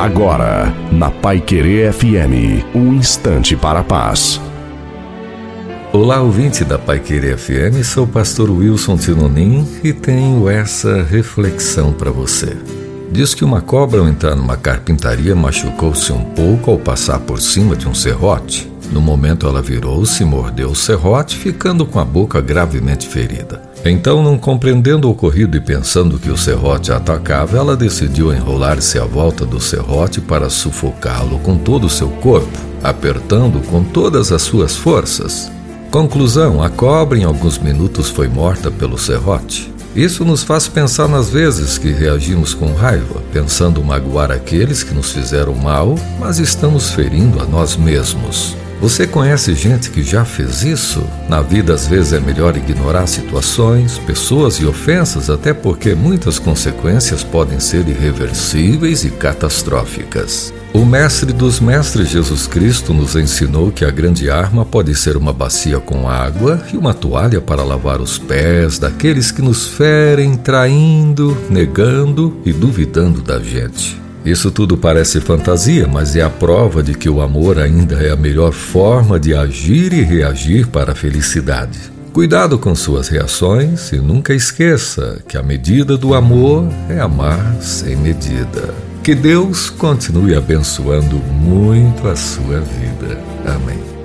Agora, na Pai Querer FM, um instante para a paz. Olá, ouvinte da Pai Querer FM, sou o pastor Wilson Tinonim e tenho essa reflexão para você. Diz que uma cobra ao entrar numa carpintaria machucou-se um pouco ao passar por cima de um serrote. No momento ela virou-se e mordeu o serrote, ficando com a boca gravemente ferida. Então, não compreendendo o ocorrido e pensando que o serrote a atacava, ela decidiu enrolar-se à volta do serrote para sufocá-lo com todo o seu corpo, apertando com todas as suas forças. Conclusão: a cobra em alguns minutos foi morta pelo serrote. Isso nos faz pensar nas vezes que reagimos com raiva, pensando magoar aqueles que nos fizeram mal, mas estamos ferindo a nós mesmos. Você conhece gente que já fez isso? Na vida, às vezes, é melhor ignorar situações, pessoas e ofensas, até porque muitas consequências podem ser irreversíveis e catastróficas. O Mestre dos Mestres Jesus Cristo nos ensinou que a grande arma pode ser uma bacia com água e uma toalha para lavar os pés daqueles que nos ferem, traindo, negando e duvidando da gente. Isso tudo parece fantasia, mas é a prova de que o amor ainda é a melhor forma de agir e reagir para a felicidade. Cuidado com suas reações e nunca esqueça que a medida do amor é amar sem medida. Que Deus continue abençoando muito a sua vida. Amém.